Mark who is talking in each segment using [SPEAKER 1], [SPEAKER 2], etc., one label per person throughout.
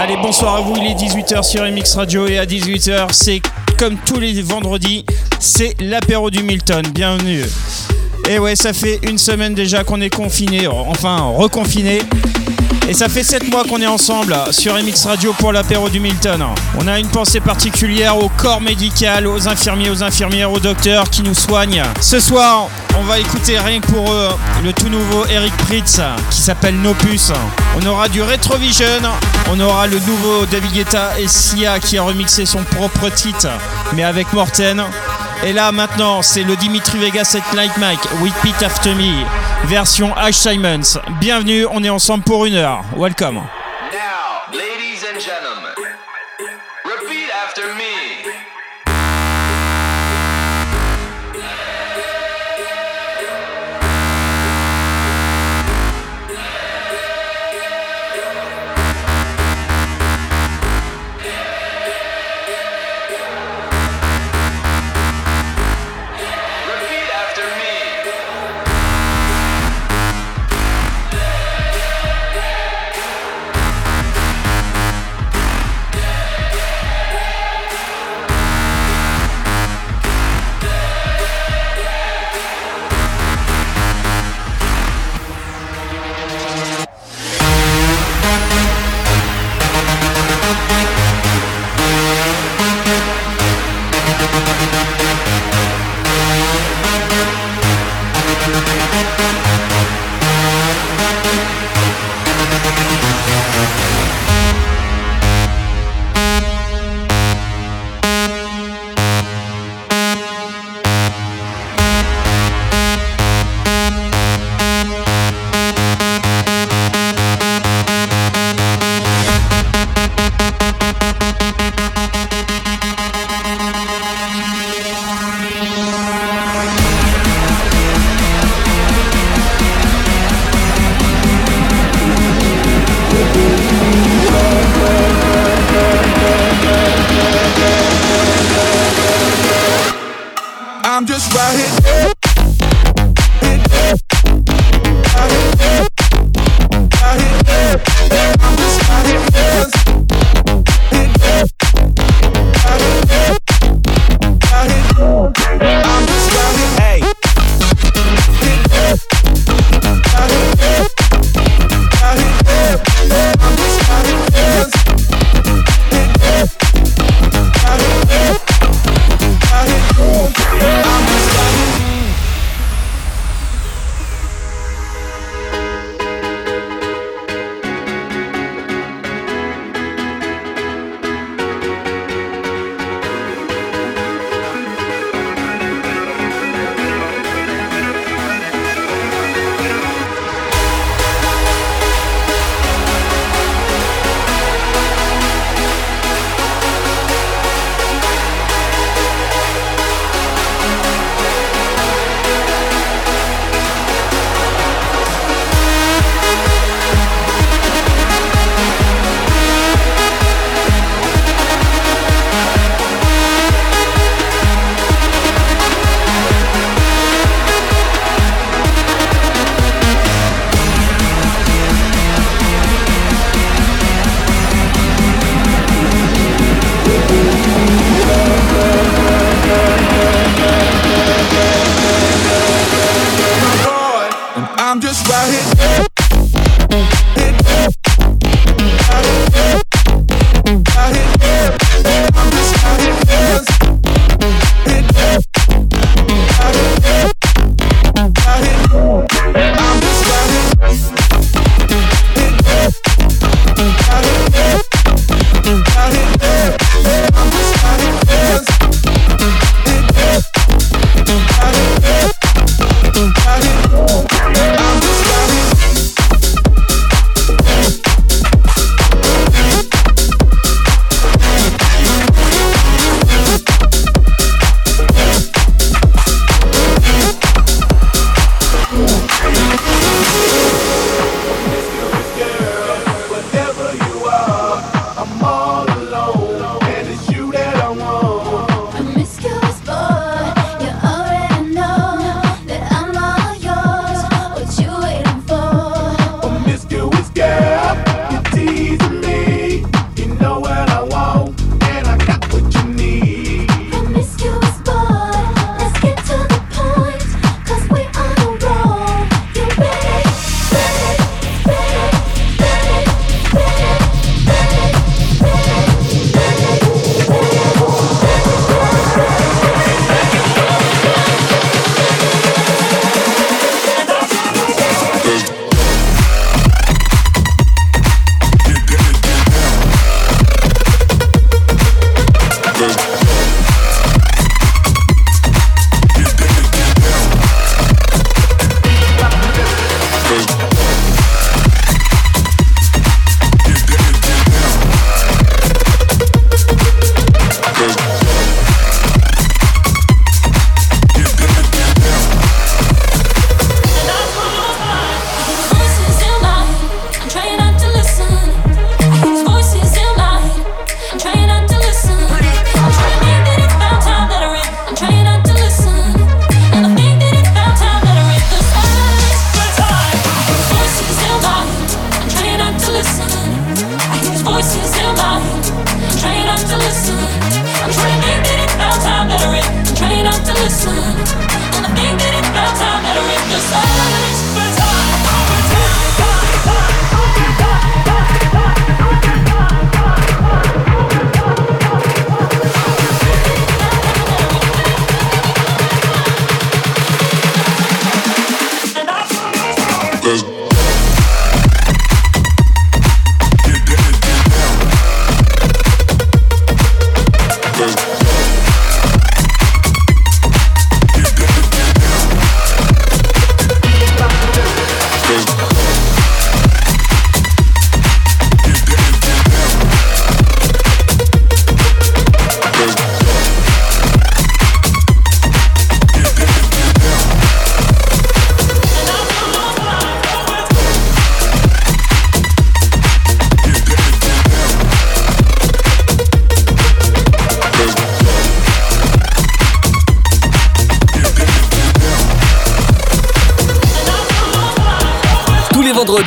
[SPEAKER 1] Allez, bonsoir à vous, il est 18h sur MX Radio et à 18h, c'est comme tous les vendredis, c'est l'apéro du Milton. Bienvenue. Et ouais, ça fait une semaine déjà qu'on est confiné, enfin reconfiné. Et ça fait 7 mois qu'on est ensemble sur MX Radio pour l'apéro du Milton. On a une pensée particulière au corps médical, aux infirmiers, aux infirmières, aux docteurs qui nous soignent. Ce soir, on va écouter rien pour eux le tout nouveau Eric Pritz qui s'appelle Nopus. On aura du Retrovision, on aura le nouveau David Guetta et Sia qui a remixé son propre titre, mais avec Morten. Et là maintenant, c'est le Dimitri Vegas et Light Mike, Pete After Me, version Ash Simons. Bienvenue, on est ensemble pour une heure. Welcome.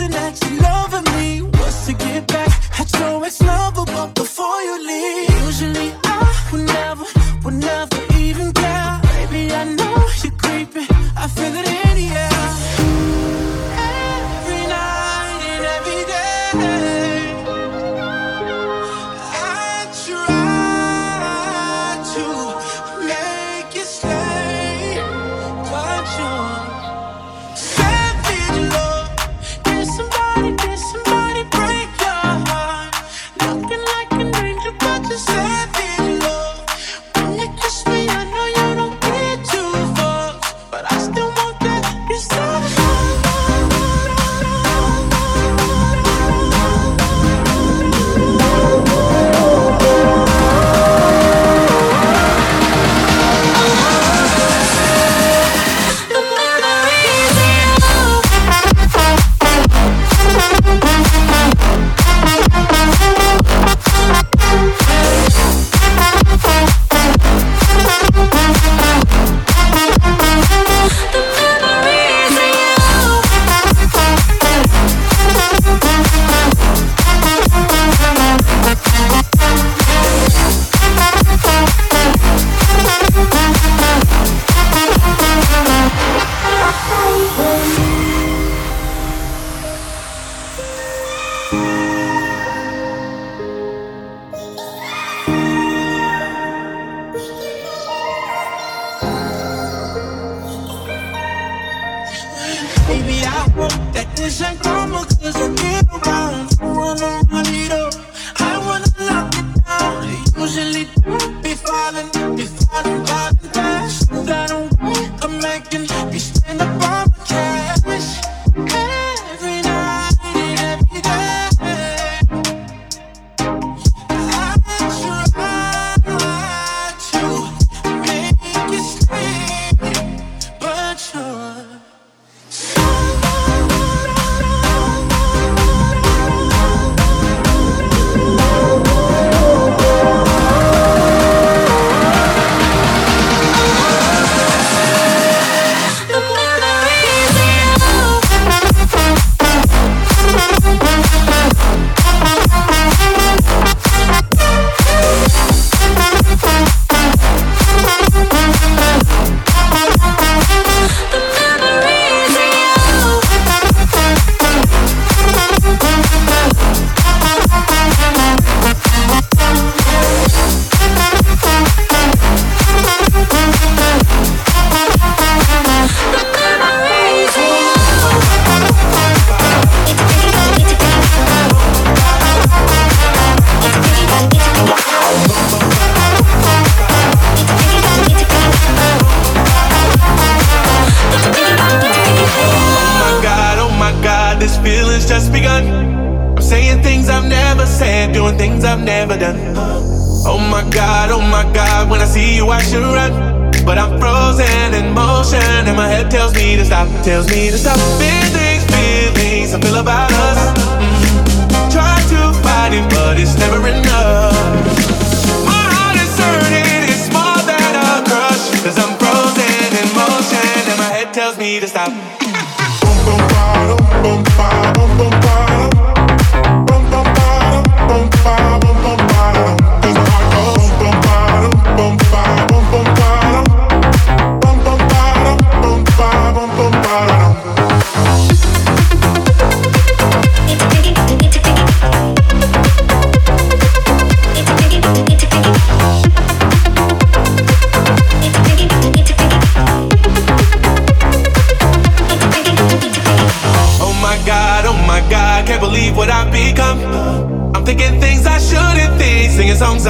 [SPEAKER 2] reason that you're loving me. Was to get back at your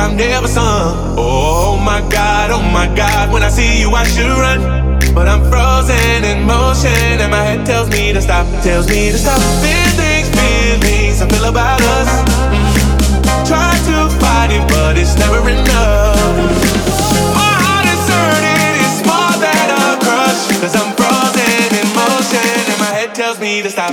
[SPEAKER 3] I've never sung. Oh my god, oh my god, when I see you, I should run. But I'm frozen in motion, and my head tells me to stop, tells me to stop. Feelings, feelings, I feel about us. Mm-hmm. Try to fight it, but it's never enough. My heart is hurting, it's more than a crush. Cause I'm frozen in motion, and my head tells me to stop.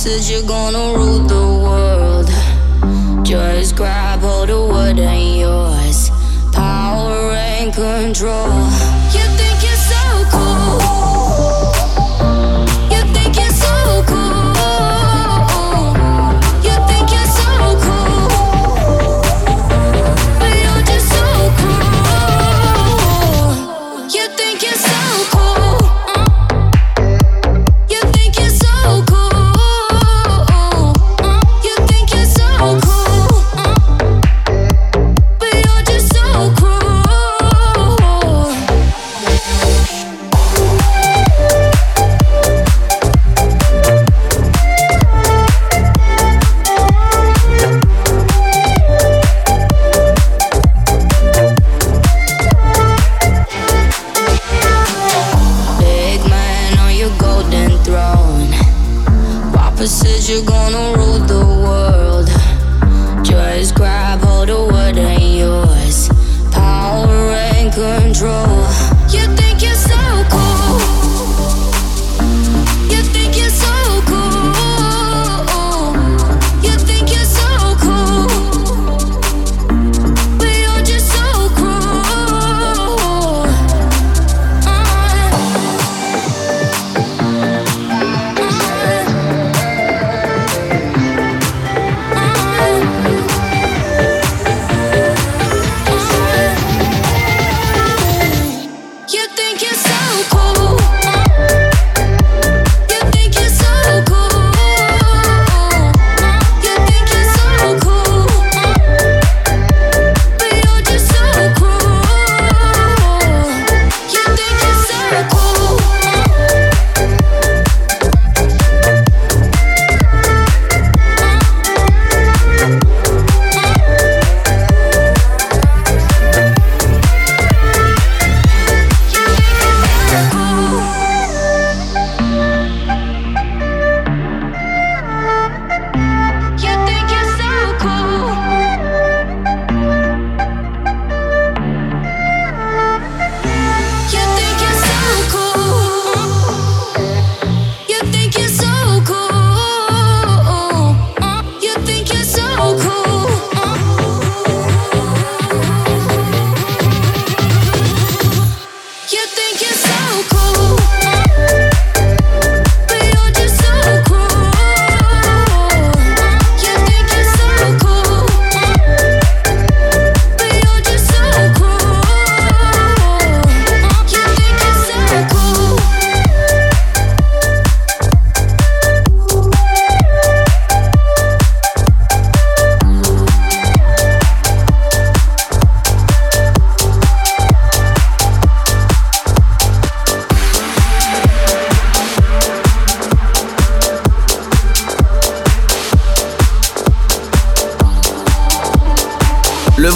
[SPEAKER 4] said you're gonna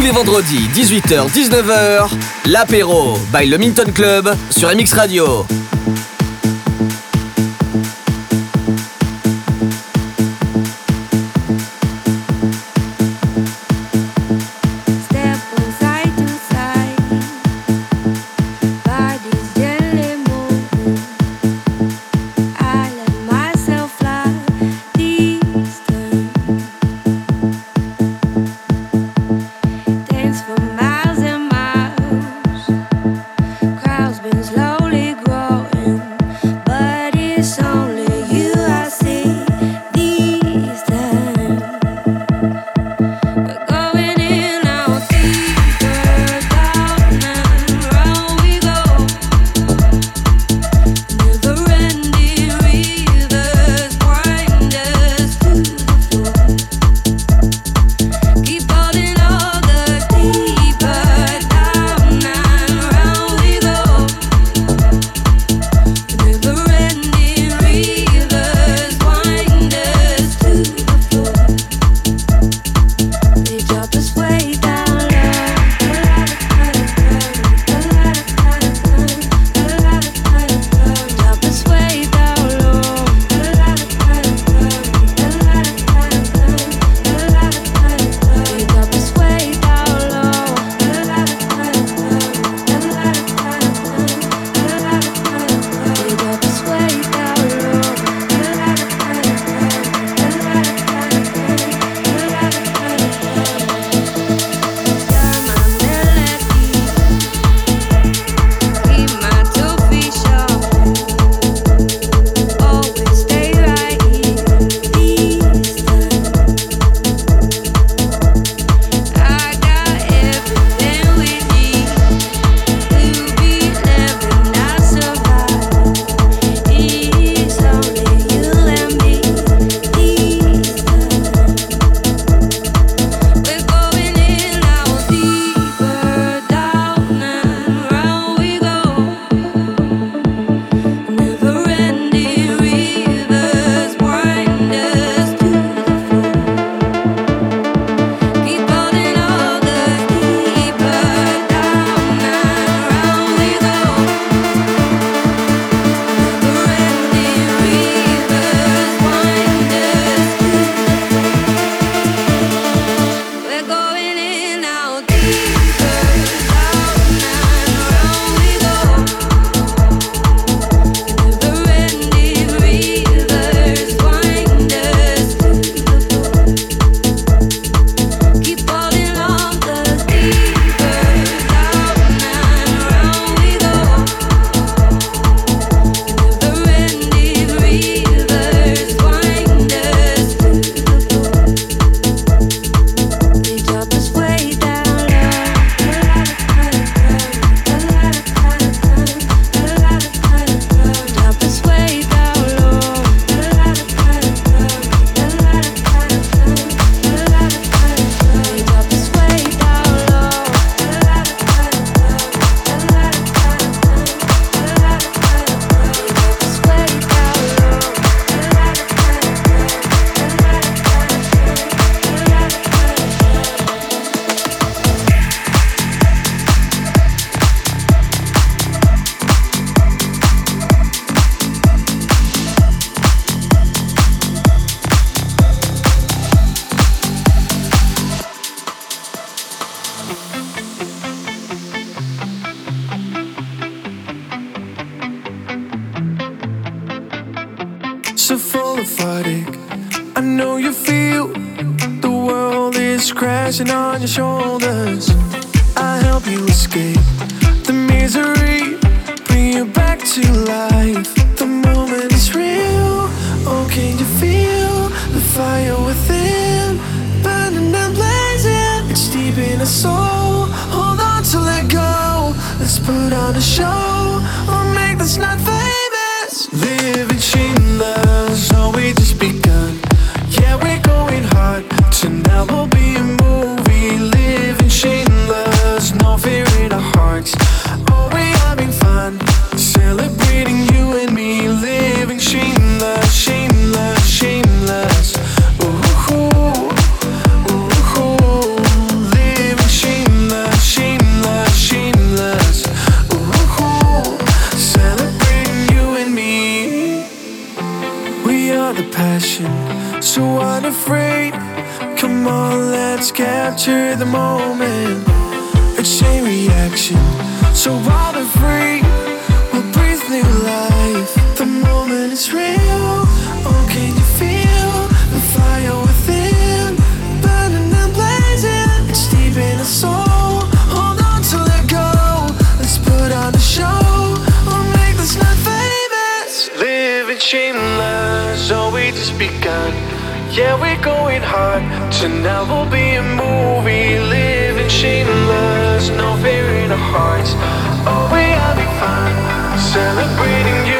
[SPEAKER 4] tous les
[SPEAKER 3] vendredis 18h-19h, l'apéro by le Minton Club sur MX Radio.
[SPEAKER 5] I
[SPEAKER 6] know you feel the world is crashing on your shoulders. I help you escape the misery, bring you back to life. The moment is real. Oh, can you feel the fire within? Burning and blazing, it's deep in our soul. Hold on to let go. Let's put on a show. I'll make this night famous. Live in love. to the moon. and we'll be a movie living shameless, no fear in our hearts. Oh, we will be fine, celebrating you.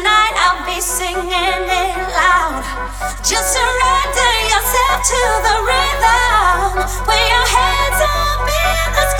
[SPEAKER 5] tonight I'll be singing it loud. Just surrender yourself to
[SPEAKER 3] the rhythm. Put your hands up in
[SPEAKER 1] the sky.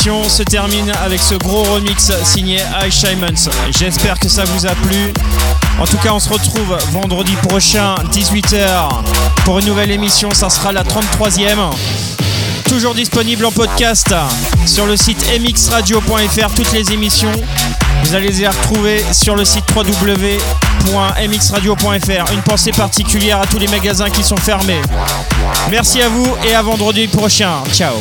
[SPEAKER 1] Se termine avec ce gros remix signé Ice Simons. J'espère que ça vous a plu. En tout cas, on se retrouve vendredi prochain, 18h, pour une nouvelle émission. Ça sera la 33e. Toujours disponible en podcast sur le site mxradio.fr. Toutes les émissions, vous allez les retrouver sur le site www.mxradio.fr. Une pensée particulière à tous les magasins qui sont fermés. Merci à vous et à vendredi prochain. Ciao.